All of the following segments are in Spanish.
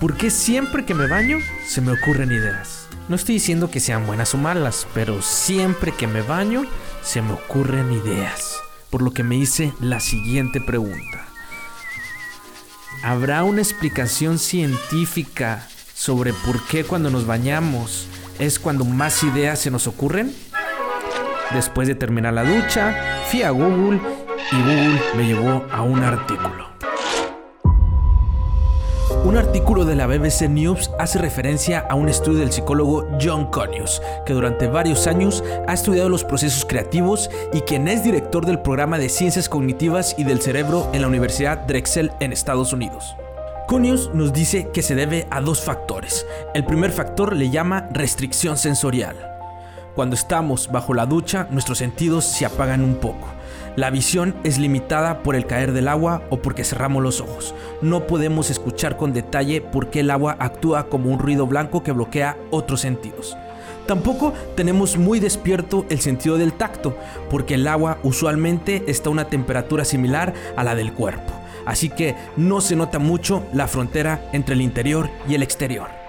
¿Por qué siempre que me baño se me ocurren ideas? No estoy diciendo que sean buenas o malas, pero siempre que me baño se me ocurren ideas. Por lo que me hice la siguiente pregunta. ¿Habrá una explicación científica sobre por qué cuando nos bañamos es cuando más ideas se nos ocurren? Después de terminar la ducha, fui a Google y Google me llevó a un artículo. Un artículo de la BBC News hace referencia a un estudio del psicólogo John Conius, que durante varios años ha estudiado los procesos creativos y quien es director del programa de ciencias cognitivas y del cerebro en la Universidad Drexel en Estados Unidos. Conius nos dice que se debe a dos factores. El primer factor le llama restricción sensorial. Cuando estamos bajo la ducha, nuestros sentidos se apagan un poco. La visión es limitada por el caer del agua o porque cerramos los ojos. No podemos escuchar con detalle por qué el agua actúa como un ruido blanco que bloquea otros sentidos. Tampoco tenemos muy despierto el sentido del tacto, porque el agua usualmente está a una temperatura similar a la del cuerpo así que no se nota mucho la frontera entre el interior y el exterior.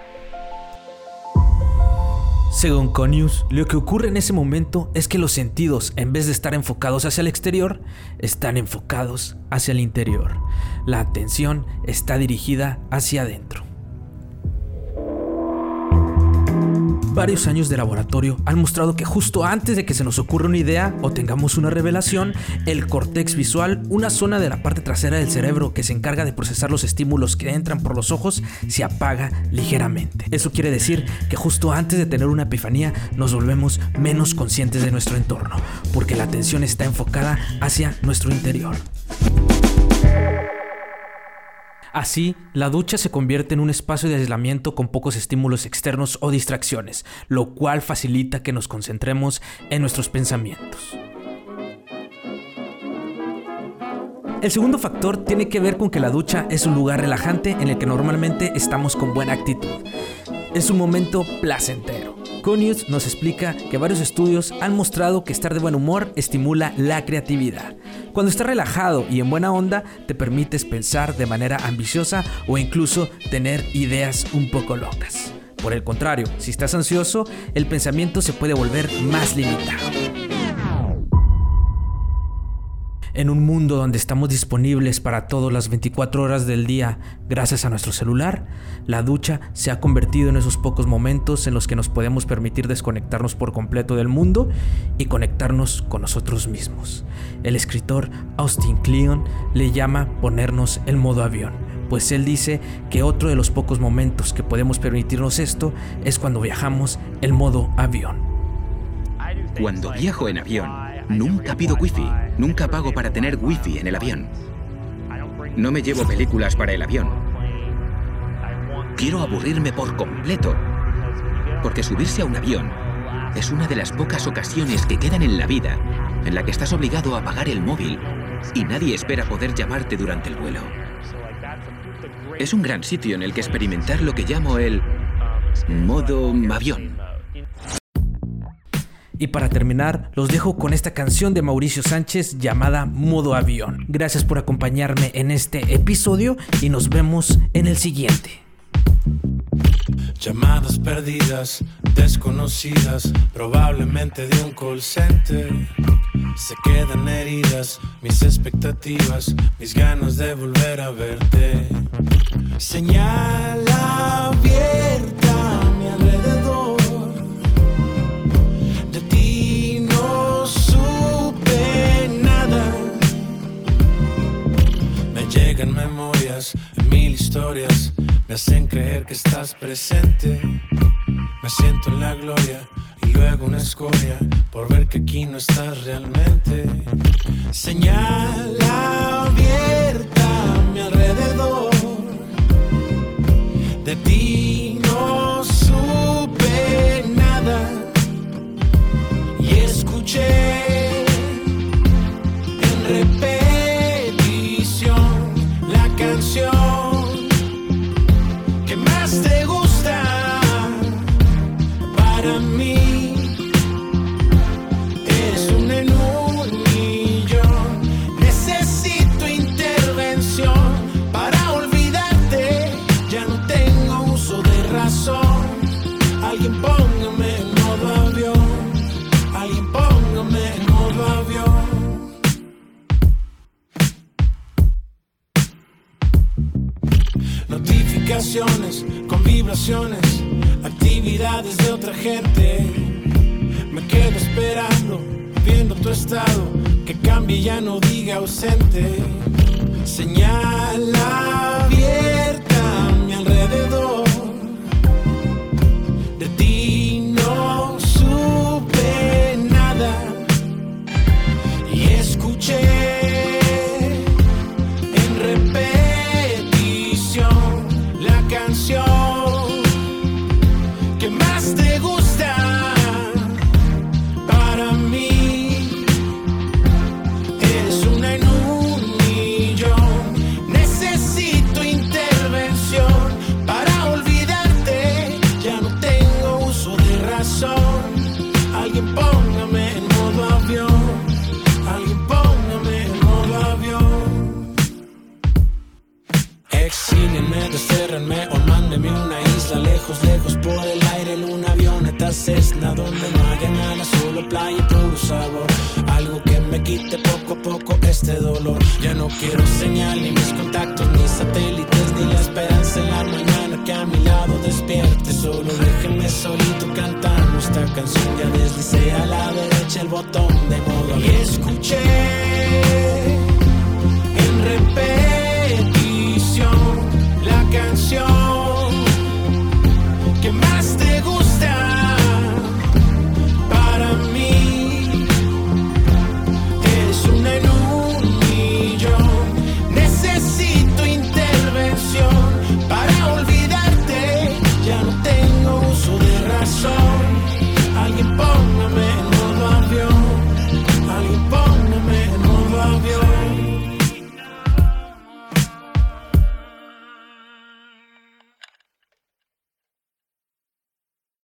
Según Conius, lo que ocurre en ese momento es que los sentidos, en vez de estar enfocados hacia el exterior, están enfocados hacia el interior. La atención está dirigida hacia adentro. Varios años de laboratorio han mostrado que justo antes de que se nos ocurra una idea o tengamos una revelación, el cortex visual, una zona de la parte trasera del cerebro que se encarga de procesar los estímulos que entran por los ojos, se apaga ligeramente. Eso quiere decir que justo antes de tener una epifanía nos volvemos menos conscientes de nuestro entorno, porque la atención está enfocada hacia nuestro interior. Así, la ducha se convierte en un espacio de aislamiento con pocos estímulos externos o distracciones, lo cual facilita que nos concentremos en nuestros pensamientos. El segundo factor tiene que ver con que la ducha es un lugar relajante en el que normalmente estamos con buena actitud. Es un momento placentero. Conius nos explica que varios estudios han mostrado que estar de buen humor estimula la creatividad. Cuando estás relajado y en buena onda, te permites pensar de manera ambiciosa o incluso tener ideas un poco locas. Por el contrario, si estás ansioso, el pensamiento se puede volver más limitado. En un mundo donde estamos disponibles para todas las 24 horas del día gracias a nuestro celular, la ducha se ha convertido en esos pocos momentos en los que nos podemos permitir desconectarnos por completo del mundo y conectarnos con nosotros mismos. El escritor Austin Kleon le llama ponernos el modo avión, pues él dice que otro de los pocos momentos que podemos permitirnos esto es cuando viajamos el modo avión. Cuando viajo en avión, nunca pido wifi Nunca pago para tener wifi en el avión. No me llevo películas para el avión. Quiero aburrirme por completo. Porque subirse a un avión es una de las pocas ocasiones que quedan en la vida en la que estás obligado a apagar el móvil y nadie espera poder llamarte durante el vuelo. Es un gran sitio en el que experimentar lo que llamo el modo avión. Y para terminar, los dejo con esta canción de Mauricio Sánchez llamada Modo Avión. Gracias por acompañarme en este episodio y nos vemos en el siguiente. Llamadas perdidas, desconocidas, probablemente de un call center. Se quedan heridas mis expectativas, mis ganas de volver a verte. Señal abierta memorias, mil historias me hacen creer que estás presente. Me siento en la gloria y luego una escoria por ver que aquí no estás realmente. Señal abierta a mi alrededor. De ti razón. Alguien póngame en modo avión. Alguien póngame en modo avión. Notificaciones con vibraciones, actividades de otra gente. Me quedo esperando, viendo tu estado, que cambie ya no diga ausente. Señala donde no haya nada, solo playa y puro sabor. Algo que me quite poco a poco este dolor. Ya no quiero señal, ni mis contactos, ni satélites, ni la esperanza en la mañana que a mi lado despierte. Solo déjenme solito cantando esta canción. Ya deslicé a la derecha el botón de modo. Y escuché en repetición la canción